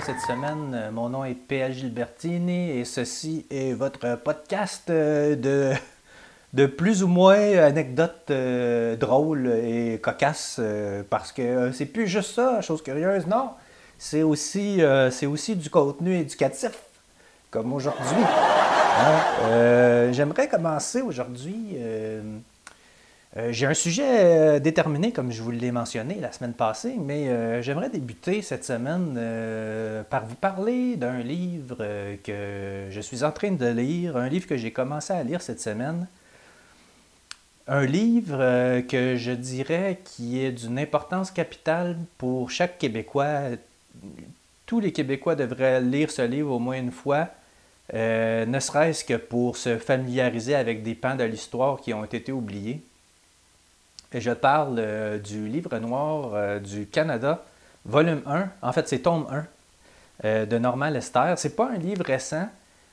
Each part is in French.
cette semaine. Mon nom est P.A. Gilbertini et ceci est votre podcast euh, de, de plus ou moins anecdotes euh, drôles et cocasses euh, parce que c'est plus juste ça, Chose Curieuse, non? C'est aussi, c'est aussi du contenu éducatif comme aujourd'hui. Hein? J'aimerais commencer aujourd'hui. Euh, J'ai un sujet euh, déterminé, comme je vous l'ai mentionné la semaine passée, mais euh, j'aimerais débuter cette semaine par vous parler d'un livre que je suis en train de lire, un livre que j'ai commencé à lire cette semaine. Un livre que je dirais qui est d'une importance capitale pour chaque Québécois. Tous les Québécois devraient lire ce livre au moins une fois, ne serait-ce que pour se familiariser avec des pans de l'histoire qui ont été oubliés. Je parle euh, du livre noir euh, du Canada, volume 1. En fait, c'est tome 1 euh, de Normand Lester. C'est pas un livre récent,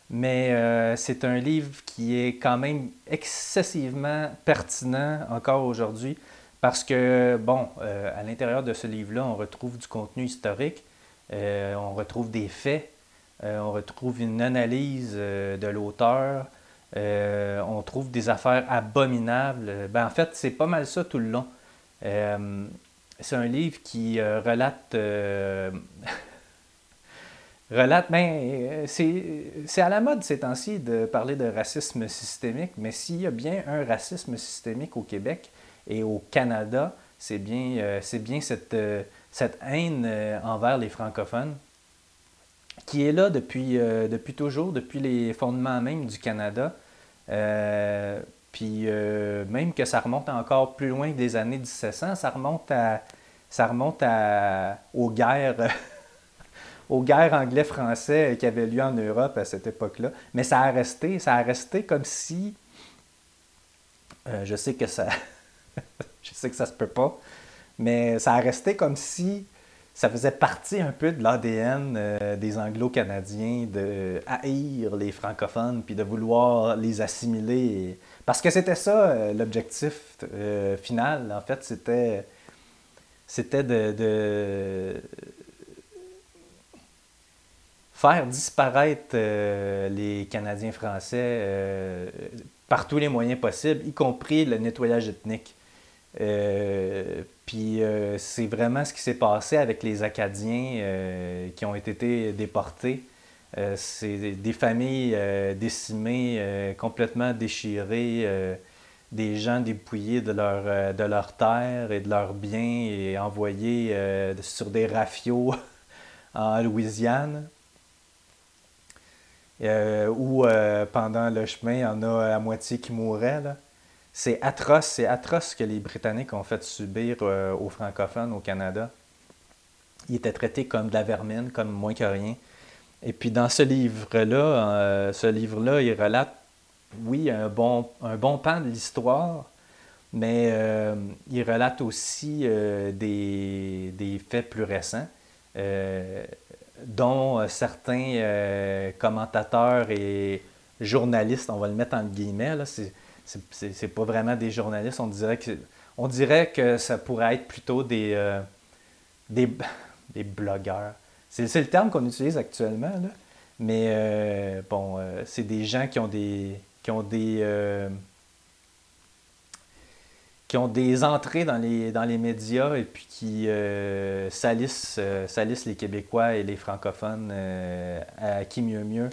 mais c'est un livre qui est quand même excessivement pertinent encore aujourd'hui parce que, bon, à l'intérieur de ce livre-là, on retrouve du contenu historique, on retrouve des faits, on retrouve une analyse de l'auteur, euh, on trouve des affaires abominables. Ben, en fait, c'est pas mal ça tout le long. Euh, c'est un livre qui euh, relate. relate. Ben, c'est à la mode ces temps-ci de parler de racisme systémique, mais s'il y a bien un racisme systémique au Québec et au Canada, c'est bien, cette, haine envers les francophones qui est là depuis, euh, depuis toujours, depuis les fondements même du Canada. Euh, puis euh, même que ça remonte encore plus loin que des années 1700, ça remonte à, ça remonte aux guerres, aux guerres anglais-français qui avaient lieu en Europe à cette époque-là. Mais ça a resté, ça a resté comme si, je sais que ça, je sais que ça se peut pas, mais ça a resté comme si ça faisait partie un peu de l'ADN euh, des Anglo-Canadiens de haïr les francophones puis de vouloir les assimiler. Parce que c'était ça euh, l'objectif euh, final, en fait, c'était c'était de, de faire disparaître les Canadiens français par tous les moyens possibles, y compris le nettoyage ethnique. Euh, puis euh, c'est vraiment ce qui s'est passé avec les Acadiens euh, qui ont été déportés. C'est des familles décimées, complètement déchirées, des gens dépouillés de leur, euh, de leur terre et de leurs biens et envoyés sur des rafiaux en Louisiane. Où pendant le chemin, il y en a à moitié qui mouraient. C'est atroce, c'est atroce ce que les Britanniques ont fait subir euh, aux francophones au Canada. Ils étaient traités comme de la vermine, comme moins que rien. Et puis dans ce livre-là, euh, ce livre-là, il relate, oui, un bon, un pan de l'histoire, mais euh, il relate aussi des, faits plus récents, dont certains commentateurs et journalistes, on va le mettre en guillemets, là, c'est, pas vraiment des journalistes, on dirait que, on dirait que ça pourrait être plutôt des, euh, des, des blogueurs. C'est, le terme qu'on utilise actuellement, là. mais euh, bon, euh, c'est des gens qui ont des, qui ont des, qui ont des entrées dans les, dans les médias et puis qui salissent, salissent les Québécois et les francophones à qui mieux mieux,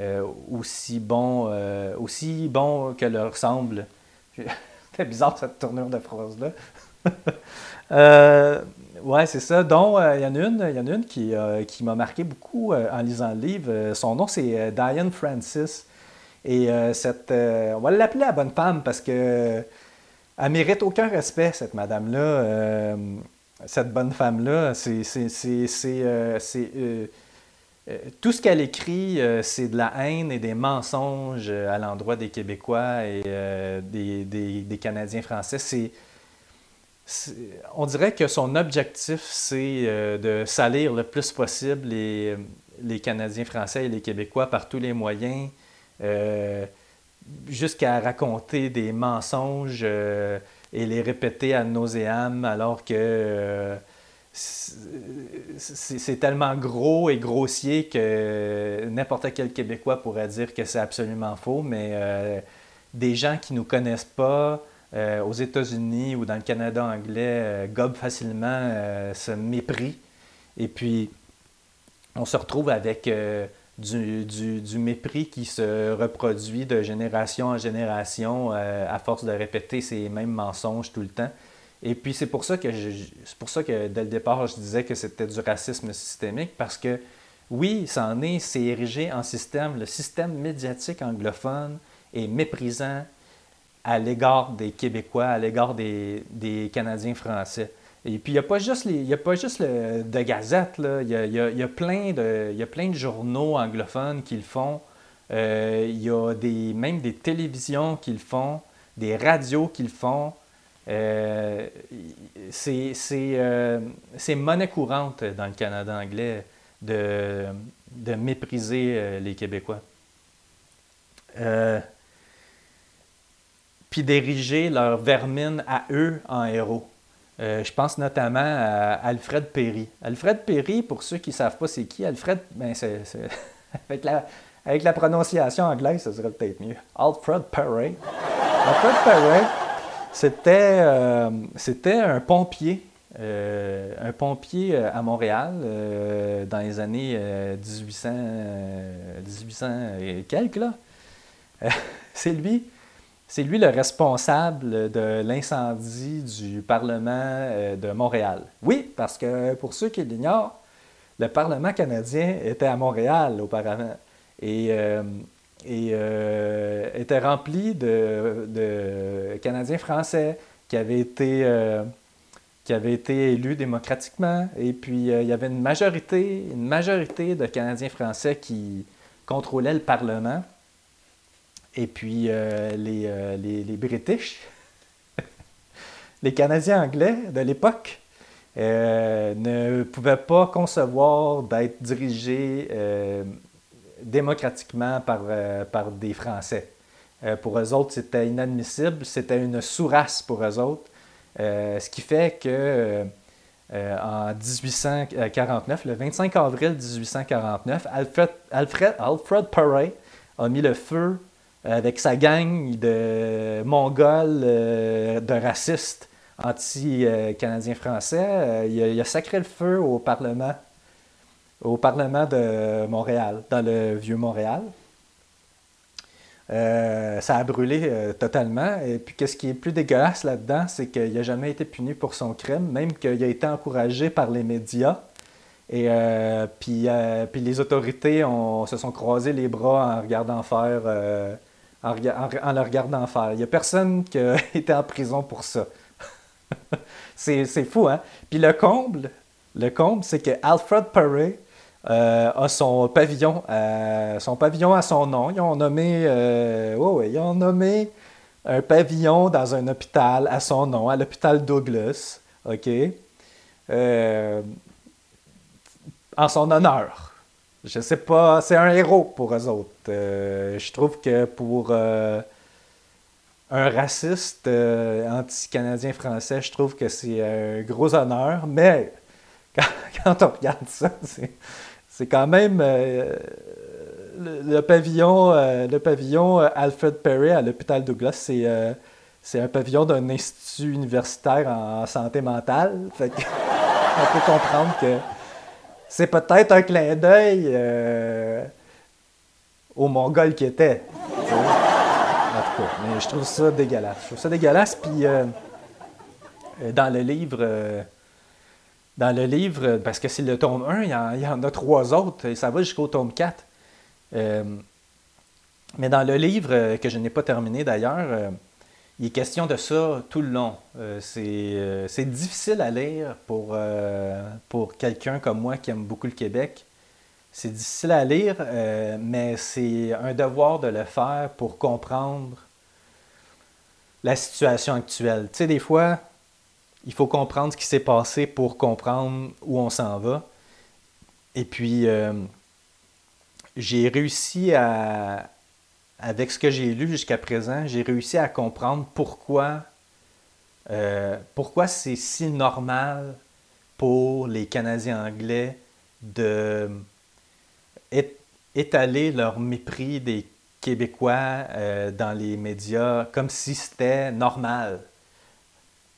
euh, aussi bon, euh, aussi bon que leur semble. C'était bizarre cette tournure de phrase-là. Euh, ouais, c'est ça. Donc, euh, il y en a une, y en une qui, qui m'a marqué beaucoup en lisant le livre. Son nom, c'est Diane Francis. Et cette, on va l'appeler la bonne femme parce que elle mérite aucun respect, cette madame-là. Cette bonne femme-là, c'est, tout ce qu'elle écrit, euh, c'est de la haine et des mensonges euh, à l'endroit des Québécois et euh, des, Canadiens français. On dirait que son objectif, c'est euh, de salir le plus possible les, Canadiens français et les Québécois par tous les moyens, euh, jusqu'à raconter des mensonges euh, et les répéter à nauséam, alors que euh, c'est tellement gros et grossier que n'importe quel Québécois pourrait dire que c'est absolument faux, mais euh, des gens qui ne nous connaissent pas euh, aux États-Unis ou dans le Canada anglais euh, gobent facilement ce mépris. Et puis, on se retrouve avec du, du, mépris qui se reproduit de génération en génération à force de répéter ces mêmes mensonges tout le temps. Et puis c'est pour ça que c'est pour ça que dès le départ je disais que c'était du racisme systémique parce que oui, ça en est, c'est érigé en système. Le système médiatique anglophone est méprisant à l'égard des Québécois, à l'égard des, Canadiens français. Et puis, il n'y a pas juste, a pas juste le, de gazettes, là. Il, y a, y a, y a plein de journaux anglophones qui le font. Euh, il y a des, même des télévisions qui le font, des radios qui le font. Euh, euh, c'est monnaie courante dans le Canada anglais de, mépriser euh, les Québécois. puis d'ériger leur vermine à eux en héros. je pense notamment à Alfred Perry. Alfred Perry, pour ceux qui ne savent pas c'est qui, Alfred, ben avec, la, prononciation anglaise, ça serait peut-être mieux. Alfred Perry. Alfred Perry, c'était, euh, c'était un pompier, euh, un pompier euh, à Montréal dans les années 1800, 1800 et quelques. C'est lui. C'est lui le responsable de l'incendie du Parlement de Montréal. Oui, parce que pour ceux qui l'ignorent, le Parlement canadien était à Montréal auparavant. Et euh, était rempli de, Canadiens français qui avaient été, euh, qui été élus démocratiquement. Et puis, euh, il y avait une majorité, une majorité de Canadiens français qui contrôlaient le Parlement. Et puis, les, les, les, British, les Canadiens anglais de l'époque, ne pouvaient pas concevoir d'être dirigés démocratiquement par, euh, par des Français. Euh, pour eux autres, c'était inadmissible, c'était une sous-race pour eux autres. Euh, ce qui fait que en 1849, le 25 avril 1849, Alfred, Alfred, a mis le feu avec sa gang de Mongols, de racistes anti-canadiens français. il, il, a, sacré le feu au Parlement au Parlement de Montréal, dans le vieux Montréal. Euh, ça a brûlé euh, totalement. Et puis, qu'est-ce qui est plus dégueulasse là-dedans, c'est qu'il n'a jamais été puni pour son crime, même qu'il a été encouragé par les médias. Et euh, puis, les autorités se sont croisés les bras en regardant faire, en, en, le regardant faire. Il n'y a personne qui été en prison pour ça. c'est fou, hein? Puis le comble, le comble, c'est que Alfred Perret euh, a son pavillon, euh, son pavillon à son nom. Ils ont nommé, euh, ils ont nommé un pavillon dans un hôpital à son nom, à l'hôpital Douglas, en son honneur. Je sais pas, c'est un héros pour eux autres. je trouve que pour un raciste anti-canadien français, je trouve que c'est un gros honneur, mais quand on regarde ça, c'est c'est quand même euh, le, pavillon, euh, le pavillon euh, Alfred Perry à l'hôpital Douglas, c'est c'est un pavillon d'un institut universitaire en santé mentale. On peut comprendre que c'est peut-être un clin d'œil aux Mongols qui étaient. En tout cas, mais je trouve ça dégueulasse. Je trouve ça dégueulasse. Puis dans le livre dans le livre, parce que c'est le tome 1, il y, en, a trois autres, et ça va jusqu'au tome 4. Euh, mais dans le livre, euh, que je n'ai pas terminé d'ailleurs, euh, il est question de ça tout le long. c'est difficile à lire pour, pour quelqu'un comme moi qui aime beaucoup le Québec. C'est difficile à lire, mais c'est un devoir de le faire pour comprendre la situation actuelle. Tu sais, des fois, il faut comprendre ce qui s'est passé pour comprendre où on s'en va. Et puis, euh, j'ai réussi à, avec ce que j'ai lu jusqu'à présent, j'ai réussi à comprendre pourquoi, euh, c'est si normal pour les Canadiens anglais de étaler leur mépris des Québécois euh, dans les médias comme si c'était normal.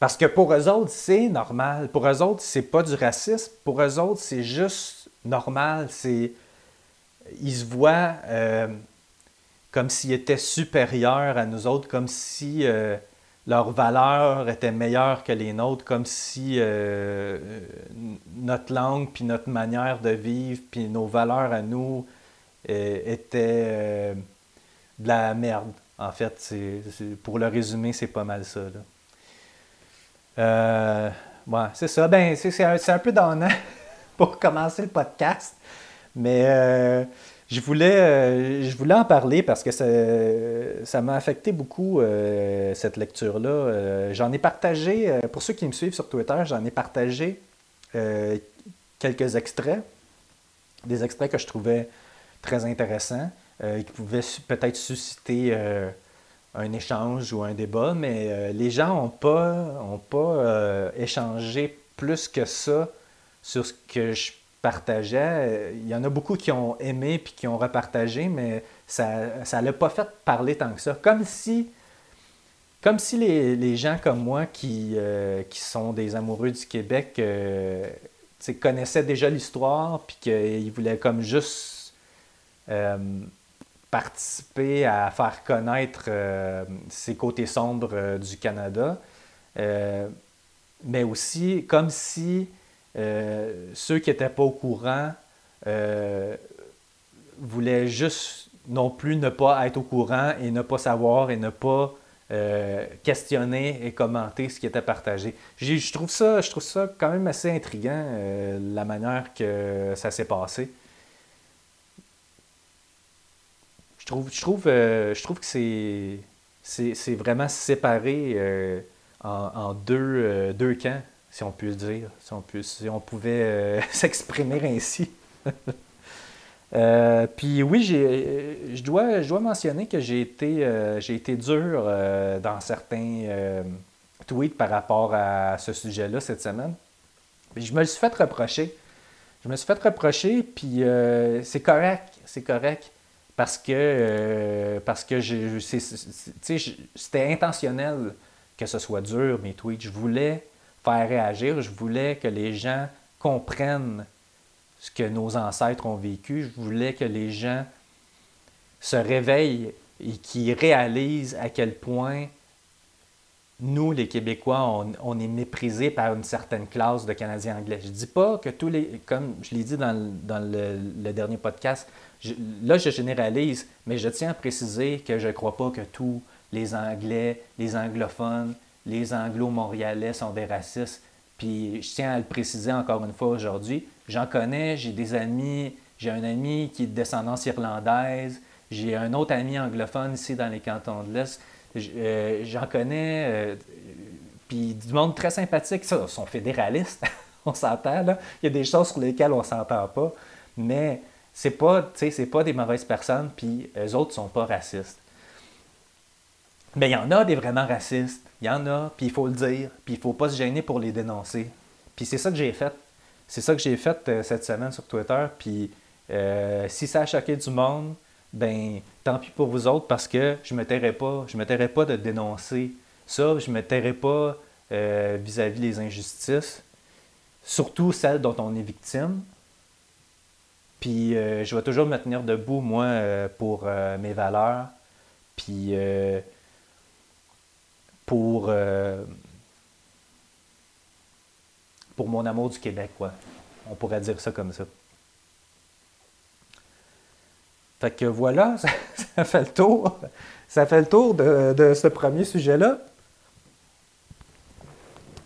Parce que pour eux autres, c'est normal. Pour eux autres, c'est pas du racisme. Pour eux autres, c'est juste normal. C'est... Ils se voient euh, comme s'ils étaient supérieurs à nous autres, comme si euh, leurs valeurs étaient meilleures que les nôtres, comme si notre langue, puis notre manière de vivre, puis nos valeurs à nous étaient de la merde. En fait, pour le résumer, c'est pas mal ça. Euh, c'est ça. Ben, c'est, un, peu donnant pour commencer le podcast. Mais euh, je, voulais, euh, je voulais en parler parce que ça, m'a affecté beaucoup, cette lecture-là. j'en ai partagé, pour ceux qui me suivent sur Twitter, j'en ai partagé quelques extraits. Des extraits que je trouvais très intéressants. Euh, qui pouvait peut-être susciter un échange ou un débat, mais euh, les gens n'ont pas, ont pas échangé plus que ça sur ce que je partageais. Il y en a beaucoup qui ont aimé puis qui ont repartagé, mais ça ne l'a pas fait parler tant que ça. Comme si, comme si les, gens comme moi qui, qui sont des amoureux du Québec connaissaient déjà l'histoire puis qu'ils voulaient comme juste participer à faire connaître euh, ces côtés sombres euh, du Canada, euh, mais aussi comme si ceux qui n'étaient pas au courant voulaient juste non plus ne pas être au courant et ne pas savoir et ne pas questionner et commenter ce qui était partagé. Je trouve, ça, je trouve ça quand même assez intriguant, la manière que ça s'est passé. Je trouve, euh, je trouve que c'est, c'est, vraiment séparé euh, en, deux, euh, deux camps, si on peut dire, si on, peut, si on pouvait s'exprimer ainsi. puis oui, je, dois, je dois mentionner que j'ai été, j'ai été dur dans certains tweets par rapport à ce sujet-là cette semaine. je me suis fait reprocher. Je me suis fait reprocher, puis c'est correct, c'est correct parce que, c'était intentionnel que ce soit dur, mes tweets. Je voulais faire réagir, je voulais que les gens comprennent ce que nos ancêtres ont vécu, je voulais que les gens se réveillent et qu'ils réalisent à quel point nous, les Québécois, on, est méprisés par une certaine classe de Canadiens anglais. Je ne dis pas que tous les, comme je l'ai dit dans, le, dernier podcast, là, je généralise, mais je tiens à préciser que je ne crois pas que tous les Anglais, les anglophones, les anglo-montréalais sont des racistes. Puis je tiens à le préciser encore une fois aujourd'hui. J'en connais, j'ai des amis, j'ai un ami qui est de descendance irlandaise, j'ai un autre ami anglophone ici dans les cantons de l'Est. Euh, j'en connais, euh, puis du monde très sympathique, ça, sont fédéralistes, on s'entend, là. Il y a des choses sur lesquelles on s'entend pas, mais c'est pas, c'est pas des mauvaises personnes, puis eux autres sont pas racistes. Mais il y en a des vraiment racistes, il y en a, puis il faut le dire, puis il faut pas se gêner pour les dénoncer. Puis c'est ça que j'ai fait. C'est ça que j'ai fait euh, cette semaine sur Twitter, puis si ça a choqué du monde, ben tant pis pour vous autres parce que je me tairai pas, je me tairai pas de dénoncer ça, je me tairai pas euh, vis-à-vis des injustices, surtout celles dont on est victime. Puis euh, je vais toujours me tenir debout, moi, euh, pour mes valeurs, puis pour, pour mon amour du Québec, quoi. On pourrait dire ça comme ça. Fait que voilà, ça, fait le tour. Ça fait le tour de, ce premier sujet-là.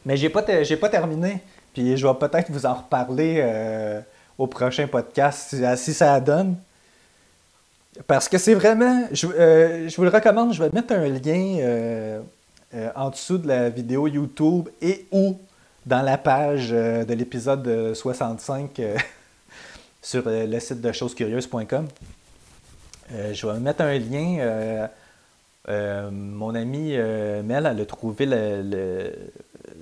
Mais j'ai pas, pas terminé. Puis je vais peut-être vous en reparler euh, au prochain podcast si, ça donne. Parce que c'est vraiment. Je, euh, je, vous le recommande, je vais mettre un lien euh, en dessous de la vidéo YouTube et ou dans la page de l'épisode 65 sur le site de chosescurieuses.com. Euh, je vais mettre un lien. Euh, euh, mon ami Mel, a trouvé le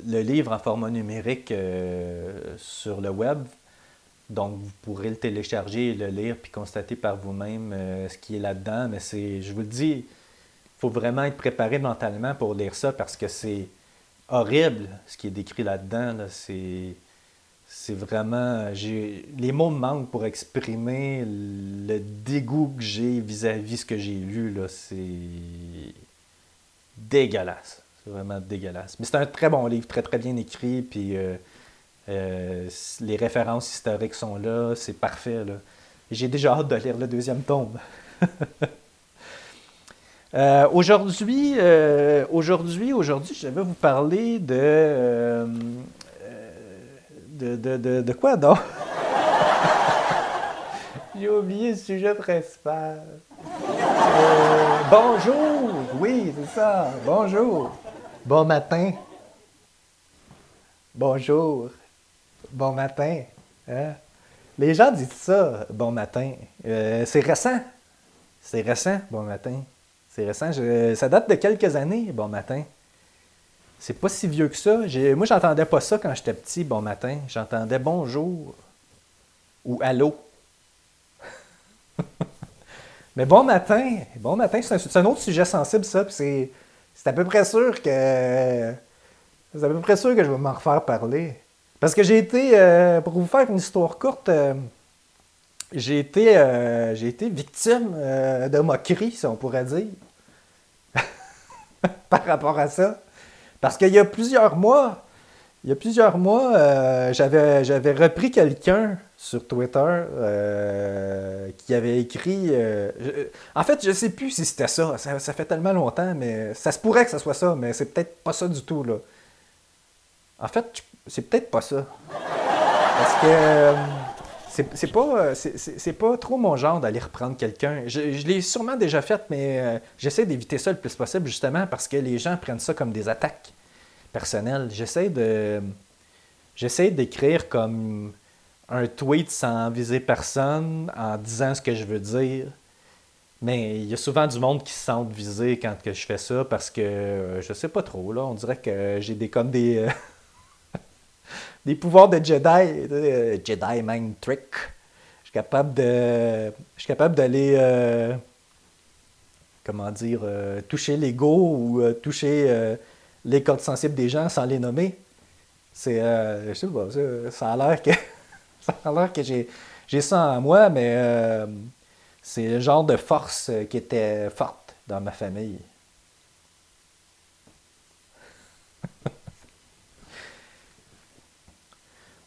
livre en format numérique sur le web. Donc, vous pourrez le télécharger et le lire puis constater par vous-même ce qui est là-dedans. Mais c'est, je vous le dis, il faut vraiment être préparé mentalement pour lire ça parce que c'est horrible ce qui est décrit là-dedans. C'est, c'est vraiment. J'ai, les mots me manquent pour exprimer le dégoût que j'ai vis-à-vis ce que j'ai lu. Là. C'est dégueulasse. C'est vraiment dégueulasse. Mais c'est un très bon livre, très très bien écrit. Puis euh, euh, les références historiques sont là. C'est parfait. Là. J'ai déjà hâte de lire le deuxième tome. Euh, aujourd'hui, aujourd'hui, aujourd'hui, je vais vous parler de de, quoi donc? J'ai oublié le sujet principal. Euh, bonjour! Oui, c'est ça. Bonjour. Bon matin. Bonjour. Bon matin. Hein? Les gens disent ça, bon matin. Euh, c'est récent. C'est récent, bon matin. C'est récent. ça date de quelques années, bon matin. C'est pas si vieux que ça. Moi, j'entendais pas ça quand j'étais petit, bon matin. J'entendais bonjour ou allô. Mais bon matin, bon matin, c'est un, autre sujet sensible, ça. C'est à peu près sûr que. C'est à peu près sûr que je vais m'en refaire parler. Parce que j'ai été, euh, pour vous faire une histoire courte, euh, j'ai été, euh, j'ai été victime de moquerie, si on pourrait dire, par rapport à ça. Parce qu'il y a plusieurs mois, il y a plusieurs mois, euh, j'avais, repris quelqu'un sur Twitter euh, qui avait écrit. Euh, en fait, je sais plus si c'était ça. ça. fait tellement longtemps, mais ça se pourrait que ce soit ça, mais c'est peut-être pas ça du tout. Là. En fait, c'est peut-être pas ça. Parce que c'est, pas, c'est, pas trop mon genre d'aller reprendre quelqu'un. Je, l'ai sûrement déjà fait, mais j'essaie d'éviter ça le plus possible, justement, parce que les gens prennent ça comme des attaques personnel. J'essaie de. J'essaie d'écrire comme un tweet sans viser personne, en disant ce que je veux dire. Mais il y a souvent du monde qui se sent visé quand que je fais ça parce que euh, je sais pas trop. Là, on dirait que j'ai des comme des. Euh, des pouvoirs de Jedi. Euh, Jedi mind trick. Je suis capable de. Je suis capable d'aller. comment dire. toucher l'ego ou toucher les codes sensibles des gens sans les nommer. C'est, euh, je sais pas, ça, a l'air que, ça a l'air que j'ai, j'ai ça en moi, mais euh, c'est le genre de force qui était forte dans ma famille.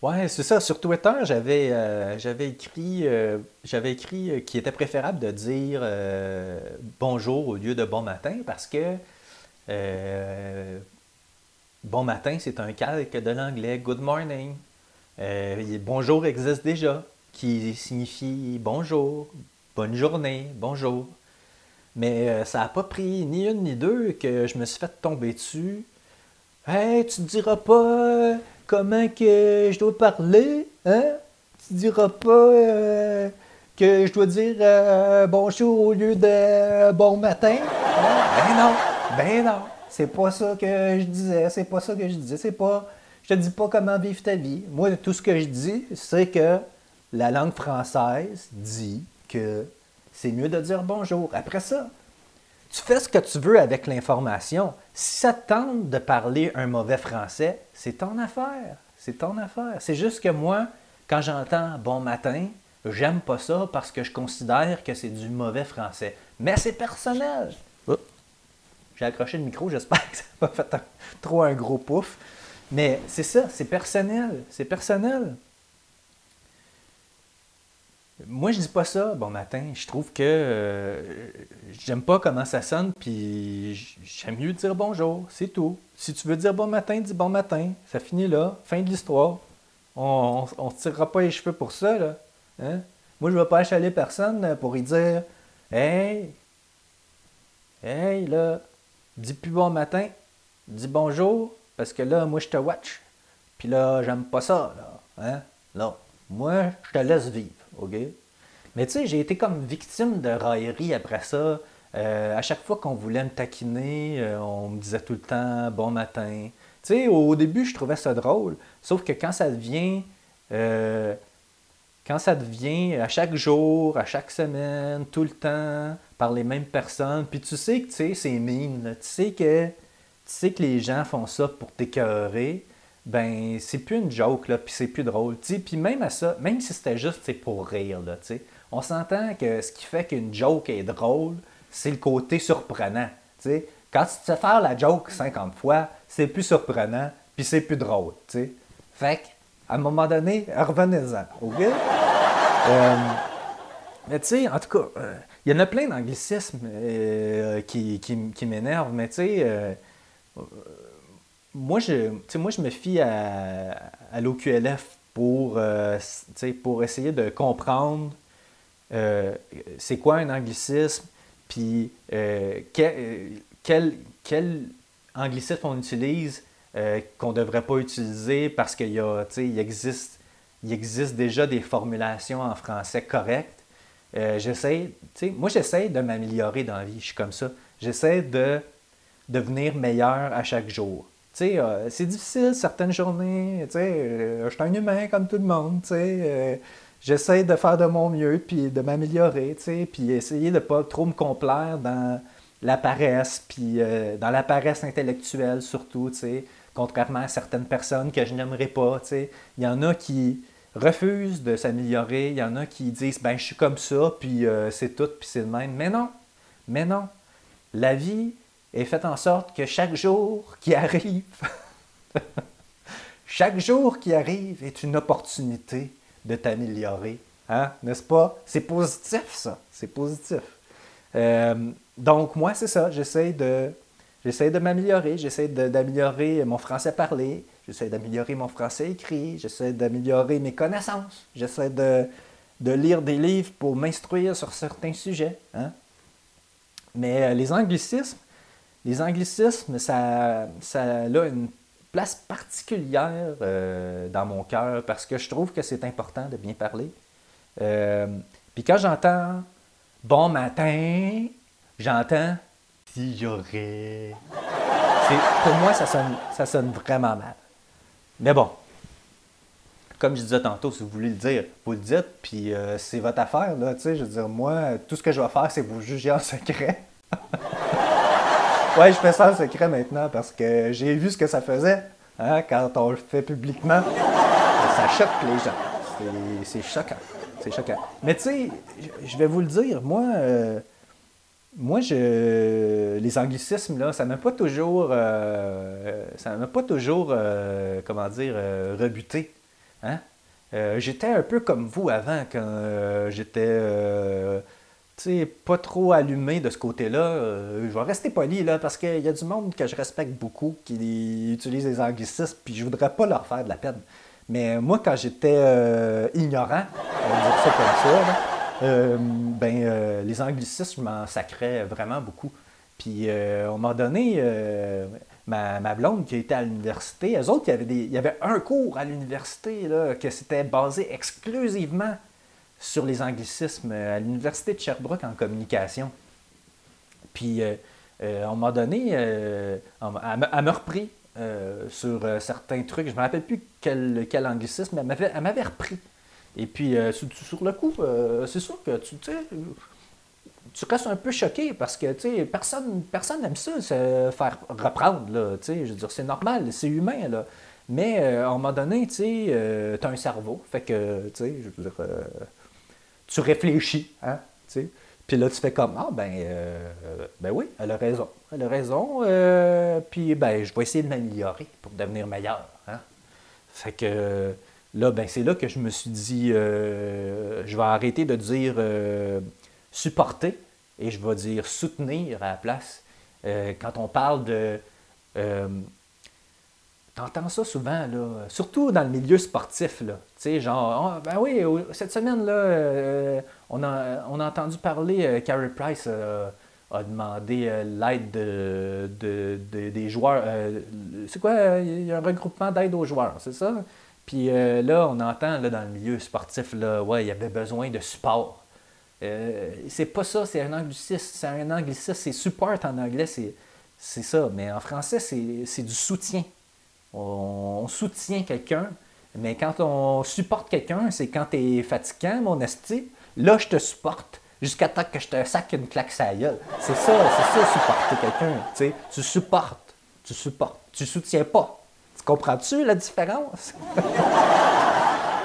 Ouais, c'est ça. Sur Twitter, j'avais, euh, écrit, j'avais écrit qu'il était préférable de dire bonjour au lieu de bon matin parce que euh, bon matin, c'est un calque de l'anglais good morning. Euh, bonjour existe déjà, qui signifie bonjour, bonne journée, bonjour. Mais euh, ça n'a pas pris ni une ni deux que je me suis fait tomber dessus. Hey, tu ne diras pas comment que je dois parler, hein? Tu diras pas que je dois dire bonjour au lieu de bon matin? Ben non! Ben non, c'est pas ça que je disais, c'est pas ça que je disais, c'est pas. Je te dis pas comment vivre ta vie. Moi, tout ce que je dis, c'est que la langue française dit que c'est mieux de dire bonjour. Après ça, tu fais ce que tu veux avec l'information. Si ça te tente de parler un mauvais français, c'est ton affaire. C'est ton affaire. C'est juste que moi, quand j'entends bon matin, j'aime pas ça parce que je considère que c'est du mauvais français. Mais c'est personnel. J'ai accroché le micro, j'espère que ça n'a pas fait trop un gros pouf. Mais c'est ça, c'est personnel. C'est personnel. Moi, je dis pas ça, bon matin. Je trouve que euh, j'aime pas comment ça sonne, puis j'aime mieux dire bonjour, c'est tout. Si tu veux dire bon matin, dis bon matin. Ça finit là, fin de l'histoire. On ne se tirera pas les cheveux pour ça, là. Hein? Moi, je ne vais pas achaler personne pour y dire Hey, hey, là, dis plus bon matin, dis bonjour, parce que là, moi, je te watch. Puis là, j'aime pas ça, là. Hein? Non. Moi, je te laisse vivre, Mais tu sais, j'ai été comme victime de raillerie après ça. Euh, à chaque fois qu'on voulait me taquiner, euh, on me disait tout le temps bon matin. sais, au début, je trouvais ça drôle, sauf que quand ça devient. Euh, quand ça devient à chaque jour, à chaque semaine, tout le temps, par les mêmes personnes, puis tu sais que tu sais, c'est mine, tu sais que tu sais que les gens font ça pour t'écœurer, ben c'est plus une joke là, puis c'est plus drôle, tu Puis même à ça, même si c'était juste c'est pour rire là, tu on s'entend que ce qui fait qu'une joke est drôle, c'est le côté surprenant, tu. Quand tu te fais faire la joke 50 fois, c'est plus surprenant, puis c'est plus drôle, tu. Fait à un moment donné, revenez-en, OK? Euh, mais tu sais, en tout cas, euh, il y en a plein d'anglicismes euh, qui, qui, m'énervent, mais tu sais, moi, je, moi, je me fie à, à l'OQLF pour, pour essayer de comprendre c'est quoi un anglicisme, puis quel, quel, quel anglicisme on utilise euh, qu'on ne devrait pas utiliser parce qu'il il existe, il existe déjà des formulations en français correctes. Euh, j'essaie, moi, j'essaie de m'améliorer dans la vie. Je suis comme ça. J'essaie de devenir meilleur à chaque jour. Euh, c'est difficile certaines journées. je suis un humain comme tout le monde. J'essaie de faire de mon mieux, puis de m'améliorer, puis essayer de pas trop me complaire dans la paresse, dans la paresse intellectuelle surtout, tu contrairement à certaines personnes que je n'aimerais pas. Il y en a qui refusent de s'améliorer, il y en a qui disent ben je suis comme ça, puis euh, c'est tout, puis c'est le même. Mais non, mais non. La vie est faite en sorte que chaque jour qui arrive, chaque jour qui arrive est une opportunité de t'améliorer. Hein? N'est-ce pas? C'est positif, ça. C'est positif. Euh, donc, moi, c'est ça. J'essaie de J'essaie de m'améliorer, j'essaie d'améliorer mon français parlé, j'essaie d'améliorer mon français écrit, j'essaie d'améliorer mes connaissances, j'essaie de, lire des livres pour m'instruire sur certains sujets. Hein. Mais euh, les anglicismes, les anglicismes, ça, ça a une place particulière euh, dans mon cœur parce que je trouve que c'est important de bien parler. Euh, puis quand j'entends bon matin, j'entends si j'aurais. Pour moi, ça sonne, ça sonne vraiment mal. Mais bon, comme je disais tantôt, si vous voulez le dire, vous le dites, puis euh, c'est votre affaire, je veux dire, moi, tout ce que je vais faire, c'est vous juger en secret. ouais, je fais ça en secret maintenant parce que j'ai vu ce que ça faisait hein, quand on le fait publiquement. Ça choque les gens. C'est choquant. C'est choquant. Mais tu sais, je vais vous le dire, moi, euh, moi, je, les anglicismes, là, ça m'a pas toujours, euh, ça m'a pas toujours, euh, comment dire, rebuté. Hein? j'étais un peu comme vous avant, quand j'étais, sais, pas trop allumé de ce côté-là. je vais rester poli, là, parce qu'il y a du monde que je respecte beaucoup qui utilise les anglicismes, puis je voudrais pas leur faire de la peine. Mais moi, quand j'étais ignorant, on va euh, ben, euh, les anglicismes, je m'en sacrais vraiment beaucoup. Puis, euh, on m'a donné, ma, blonde qui était à l'université, eux autres, il y avait, des, il y avait un cours à l'université là, que c'était basé exclusivement sur les anglicismes à l'université de Sherbrooke en communication. Puis, on m'a donné, elle, m'a repris sur certains trucs. Je ne me rappelle plus quel, quel anglicisme, mais elle m'avait repris. Et puis, euh, sur, le coup, euh, c'est sûr que tu, tu restes un peu choqué parce que personne personne n'aime ça, se faire reprendre. Je veux dire, c'est normal, c'est humain. Là. Mais euh, un moment donné, tu as un cerveau. Fait que, je veux dire, tu réfléchis. Hein, puis là, tu fais comme Ah, ben, ben oui, elle a raison. Elle a raison. puis, ben, je vais essayer de m'améliorer pour devenir meilleur. Hein. Fait que Là, ben, c'est là que je me suis dit, euh, je vais arrêter de dire euh, supporter et je vais dire soutenir à la place. Euh, quand on parle de... T'entends ça souvent, là, surtout dans le milieu sportif. Là. Genre, ah, ben oui, cette semaine-là, on, a, on a entendu parler, Carey Price a demandé l'aide de, des joueurs. c'est quoi, il y a un regroupement d'aide aux joueurs, c'est ça? Puis euh, là, on entend là, dans le milieu sportif, là, ouais, il y avait besoin de support. Euh, c'est pas ça, c'est un anglicisme. C'est un anglicisme, c'est support en anglais, c'est, ça. Mais en français, c'est, du soutien. On, soutient quelqu'un, mais quand on supporte quelqu'un, c'est quand tu es fatigant, mon esti. Là, je te supporte jusqu'à temps que je te sac une claque à la gueule. C'est ça, c'est ça, supporter quelqu'un. Tu supportes, tu supportes, tu soutiens pas. Tu comprends-tu la différence?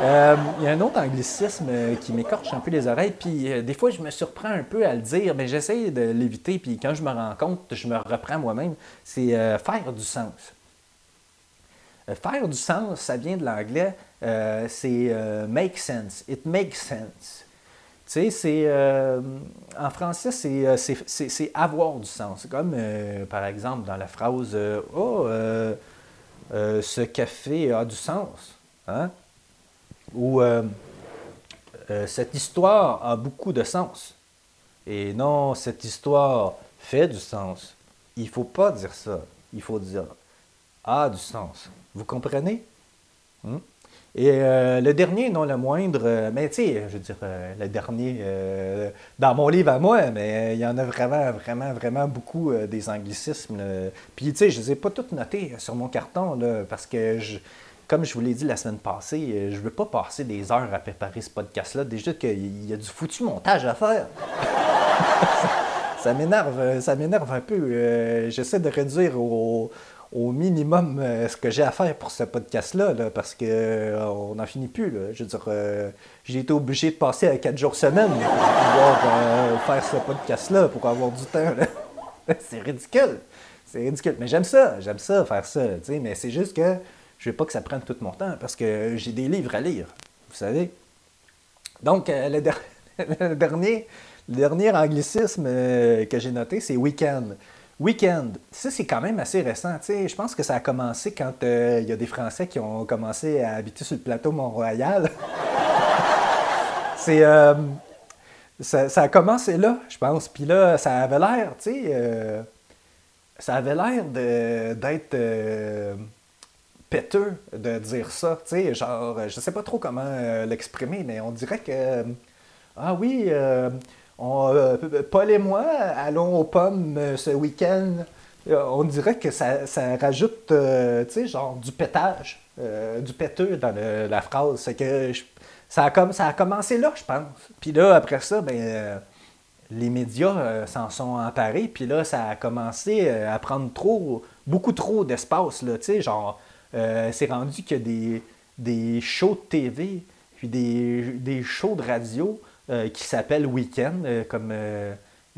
Euh, il y a un autre anglicisme euh, qui m'écorche un peu les oreilles, puis euh, des fois je me surprends un peu à le dire, mais j'essaie de l'éviter, puis quand je me rends compte, je me reprends moi-même, c'est faire du sens. Faire du sens, ça vient de l'anglais, c'est make sense, it makes sense. Tu sais, c'est. en français, c'est avoir du sens. Comme, par exemple, dans la phrase Oh, ce café a du sens. Hein? euh, euh, cette histoire a beaucoup de sens. Et non, cette histoire fait du sens. Il ne faut pas dire ça. Il faut dire a du sens. Vous comprenez? Hmm? Et euh, le dernier, non le moindre, mais tu sais, je veux dire, le dernier, dans mon livre à moi, mais il y en a vraiment, vraiment, vraiment beaucoup des anglicismes. Puis tu sais, je ne les ai pas toutes notés sur mon carton, parce que je, comme je vous l'ai dit la semaine passée, euh, je ne veux pas passer des heures à préparer ce podcast-là. Déjà qu'il y a du foutu montage à faire. ça m'énerve, euh, ça m'énerve un peu. Euh, j'essaie de réduire au, minimum ce que j'ai à faire pour ce podcast-là, parce qu'on n'en finit plus. Je veux dire, j'ai été obligé de passer à quatre jours semaine pour pouvoir faire ce podcast-là, pour avoir du temps. c'est ridicule. C'est ridicule. Mais j'aime ça, j'aime ça, faire ça. Mais c'est juste que je veux pas que ça prenne tout mon temps parce que j'ai des livres à lire, vous savez. Donc, euh, le, dernier, dernier anglicisme euh, que j'ai noté, c'est week-end. Week-end, ça c'est quand même assez récent. Je pense que ça a commencé quand euh, il y a des Français qui ont commencé à habiter sur le plateau Mont-Royal. c'est, ça, a commencé là, je pense. Puis là, ça avait l'air, tu sais, ça avait l'air d'être péteux de dire ça. Tu sais, genre, je sais pas trop comment euh, l'exprimer, mais on dirait que. Euh, ah oui, euh, Paul et moi allons aux pommes ce week-end. On dirait que ça, rajoute, tu sais, genre du pétage, du péteux dans la phrase. C'est que ça, a comme, ça a commencé là, je pense. Puis là, après ça, ben les médias s'en sont emparés, puis là, ça a commencé à prendre trop, beaucoup trop d'espace, là, tu sais, genre, euh, c'est rendu a des, des, shows de TV, puis des, des shows de radio euh, qui s'appellent Weekend, euh, comme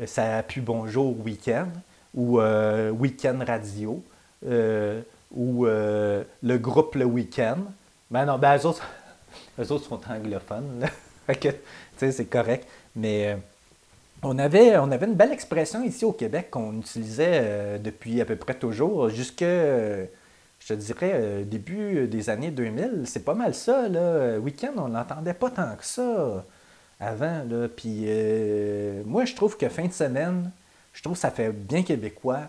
Ça a pu Bonjour Weekend, ou Weekend Radio, ou le groupe Le Weekend. Ben non, ben eux autres, autres sont anglophones, c'est correct. Mais on avait, une belle expression ici au Québec qu'on utilisait depuis à peu près toujours, jusque je te dirais, euh, début des années 2000, c'est pas mal ça. Là. Week-end, on n'entendait pas tant que ça avant. Là. Puis euh, moi, je trouve que fin de semaine, je trouve que ça fait bien québécois.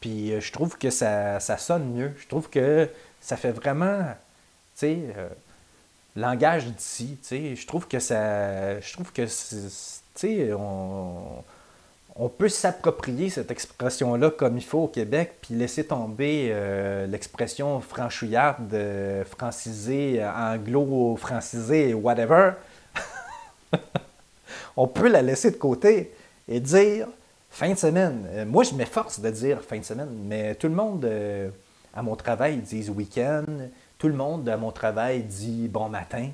Puis euh, je trouve que ça, sonne mieux. Je trouve que ça fait vraiment, tu sais, langage d'ici. Tu sais, je trouve que ça, je trouve que, tu sais, on on peut s'approprier cette expression-là comme il faut au Québec, puis laisser tomber euh, l'expression franchouillarde, euh, francisée, anglo-francisée, whatever. On peut la laisser de côté et dire fin de semaine. Euh, moi, je m'efforce de dire fin de semaine, mais tout le monde à mon travail dit week-end, tout le monde à mon travail dit bon matin.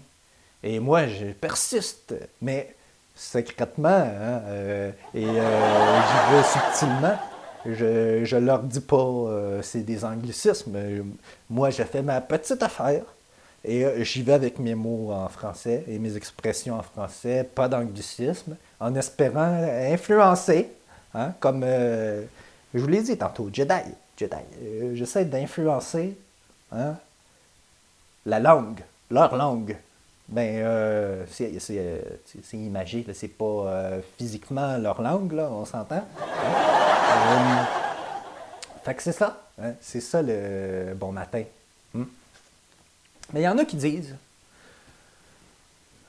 Et moi, je persiste, mais secrètement hein, euh, et euh, j'y vais subtilement. Je ne leur dis pas euh, c'est des anglicismes. Moi, j'ai fait ma petite affaire et j'y vais avec mes mots en français et mes expressions en français, pas d'anglicisme, en espérant influencer, hein, comme je vous l'ai dit tantôt, Jedi. Jedi. J'essaie d'influencer hein, la langue, leur langue ben, euh, euh, c'est imagé, c'est pas euh, physiquement leur langue, là, on s'entend. Hein? fait que c'est ça, hein, c'est ça le bon matin. Mais il y en a qui disent,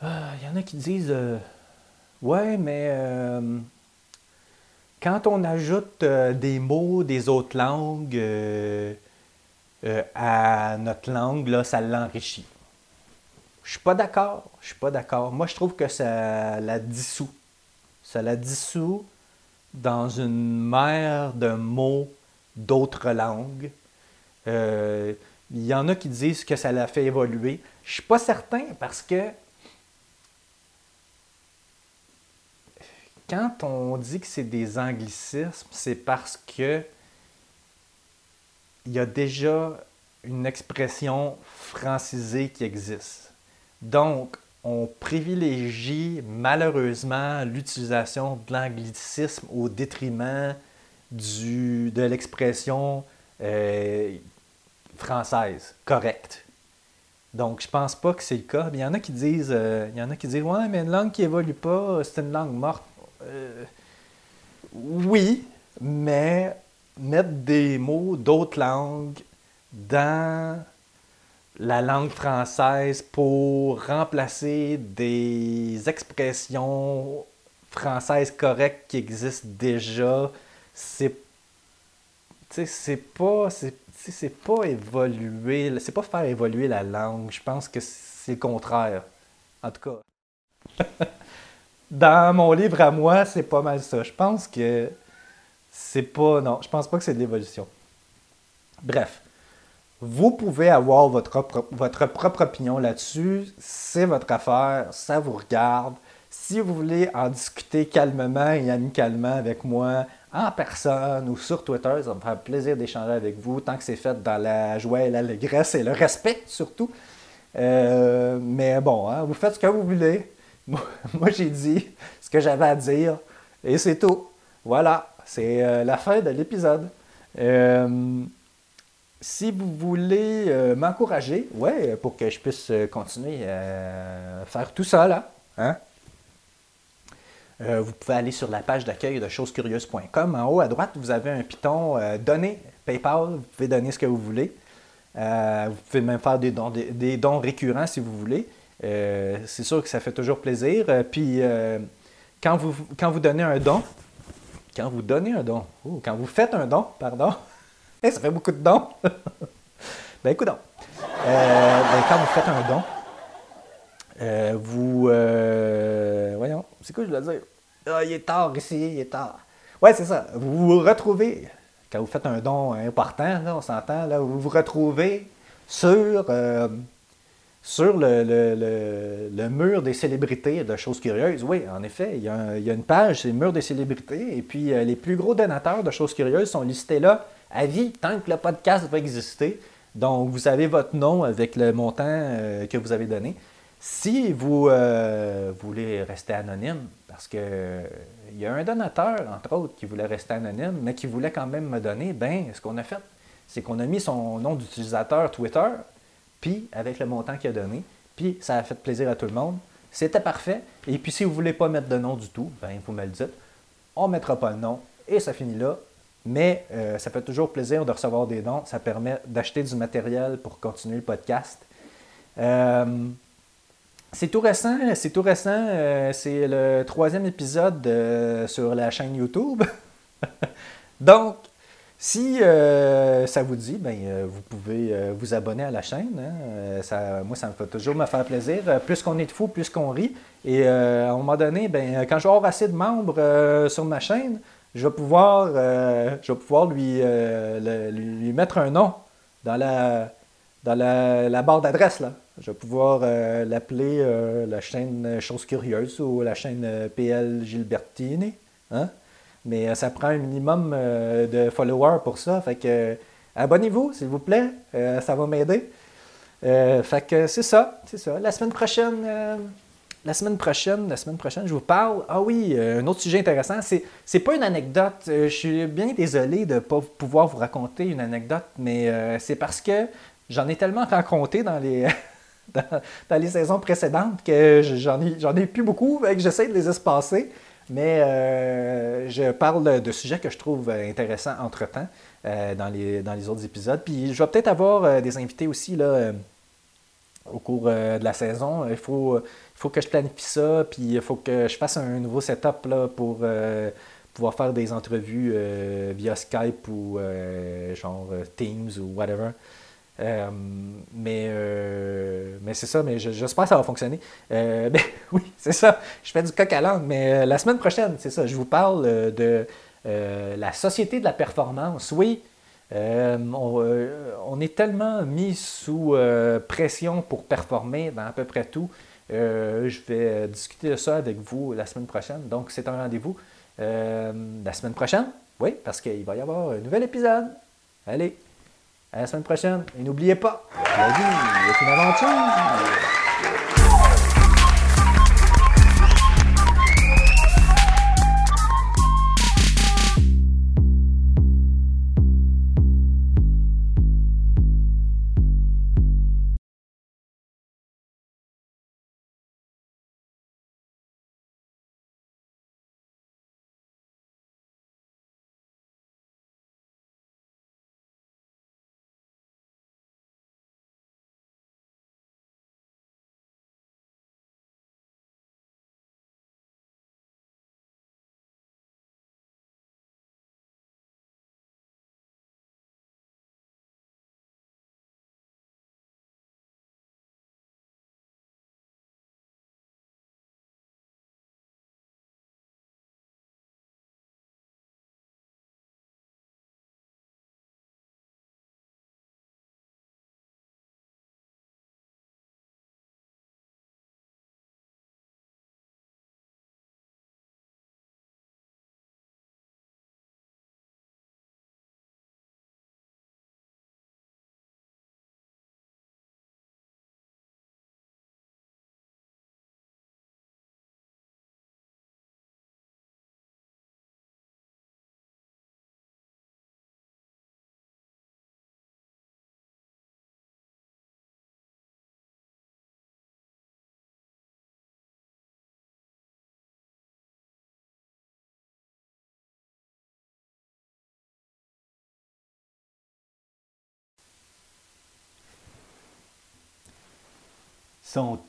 il y en a qui disent, ouais, mais quand on ajoute des mots des autres langues, euh, à notre langue, là, ça l'enrichit. Je suis pas d'accord. Je suis pas d'accord. Moi, je trouve que ça la dissout. Ça la dissout dans une mer de mots d'autres langues. Il y en a qui disent que ça l'a fait évoluer. Je suis pas certain parce que quand on dit que c'est des anglicismes, c'est parce que il y a déjà une expression francisée qui existe. Donc, on privilégie malheureusement l'utilisation de l'anglicisme au détriment du, de l'expression euh, française correcte. Donc, je pense pas que c'est le cas. Il y en a qui disent, euh, il y en a qui disent, ouais, mais une langue qui évolue pas, c'est une langue morte. Euh, oui, mais mettre des mots d'autres langues dans la langue française pour remplacer des expressions françaises correctes qui existent déjà, c'est c'est pas c'est pas évoluer, c'est pas faire évoluer la langue. Je pense que c'est le contraire. En tout cas. Dans mon livre à moi, c'est pas mal ça. Je pense que c'est pas. Non, je pense pas que c'est de l'évolution. Bref. Vous pouvez avoir votre, votre propre opinion là-dessus. C'est votre affaire. Ça vous regarde. Si vous voulez en discuter calmement et amicalement avec moi, en personne ou sur Twitter, ça me faire plaisir d'échanger avec vous, tant que c'est fait dans la joie et l'allégresse et le respect surtout. Euh, mais bon, hein, vous faites ce que vous voulez. Moi, j'ai dit ce que j'avais à dire et c'est tout. Voilà, c'est euh, la fin de l'épisode. Euh, si vous voulez m'encourager, ouais, pour que je puisse continuer à faire tout ça là, hein, vous pouvez aller sur la page d'accueil de chosescurieuses.com. En haut à droite, vous avez un piton donner PayPal. Vous pouvez donner ce que vous voulez. vous pouvez même faire des dons, des dons récurrents si vous voulez. Euh, c'est sûr que ça fait toujours plaisir. Euh, puis euh, quand, vous, quand vous donnez un don, quand vous donnez un don, quand vous faites un don, pardon, ça fait beaucoup de dons. ben écoute donc. Ben, quand vous faites un don, vous. voyons, c'est quoi je dois dire? Ah, il est tard ici, il est tard. Ouais, c'est ça. Vous vous retrouvez, quand vous faites un don important, là, on s'entend, là, vous vous retrouvez sur sur le, mur des célébrités de choses curieuses, oui, en effet, il y a, une page, c'est le mur des célébrités, et puis euh, les plus gros donateurs de choses curieuses sont listés là à vie, tant que le podcast va exister. Donc, vous avez votre nom avec le montant euh, que vous avez donné. Si vous euh, voulez rester anonyme, parce qu'il y a un donateur, entre autres, qui voulait rester anonyme, mais qui voulait quand même me donner, ben, ce qu'on a fait, c'est qu'on a mis son nom d'utilisateur Twitter puis avec le montant qu'il a donné, puis ça a fait plaisir à tout le monde. C'était parfait. Et puis si vous ne voulez pas mettre de nom du tout, ben vous me le dites. On ne mettra pas le nom et ça finit là. Mais euh, ça fait toujours plaisir de recevoir des dons. Ça permet d'acheter du matériel pour continuer le podcast. Euh, c'est tout récent, c'est tout récent. Euh, c'est le troisième épisode sur la chaîne YouTube. Donc, si euh, ça vous dit, ben, euh, vous pouvez vous abonner à la chaîne. Hein. Ça, moi, ça me fait toujours me faire plaisir. plus qu'on est de fous, plus qu'on rit. Et à un moment donné, ben, quand je vais assez de membres sur ma chaîne, je vais pouvoir, lui mettre un nom dans la, dans la, barre d'adresse. Là. Je vais pouvoir l'appeler la chaîne Chose Curieuse ou la chaîne PL Gilbertini. Hein? Mais euh, ça prend un minimum euh, de followers pour ça. Fait que euh, abonnez-vous, s'il vous plaît. ça va m'aider. fait que c'est ça, c'est ça. La semaine prochaine, la semaine prochaine, la semaine prochaine, je vous parle. Ah oui, un autre sujet intéressant. C'est, c'est pas une anecdote. je suis bien désolé de ne pas pouvoir vous raconter une anecdote, mais c'est parce que j'en ai tellement raconté dans les. dans, les saisons précédentes que j'en ai, ai plus beaucoup, et que j'essaie de les espacer. Mais euh, je parle de sujets que je trouve intéressants entre-temps euh, dans, les, dans les autres épisodes. Puis je vais peut-être avoir euh, des invités aussi là, au cours de la saison. Il faut, faut que je planifie ça, puis il faut que je fasse un nouveau setup là, pour pouvoir faire des entrevues via Skype ou genre Teams ou whatever. Mais mais c'est ça, mais j'espère que ça va fonctionner. ben, oui, c'est ça. Je fais du coq à langue, mais la semaine prochaine, c'est ça. Je vous parle de la société de la performance. Oui, on, est tellement mis sous pression pour performer dans à peu près tout. je vais discuter de ça avec vous la semaine prochaine. Donc, c'est un rendez-vous la semaine prochaine. Oui, parce qu'il va y avoir un nouvel épisode. Allez, à la semaine prochaine. Et n'oubliez pas, la vie est une aventure.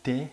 Thé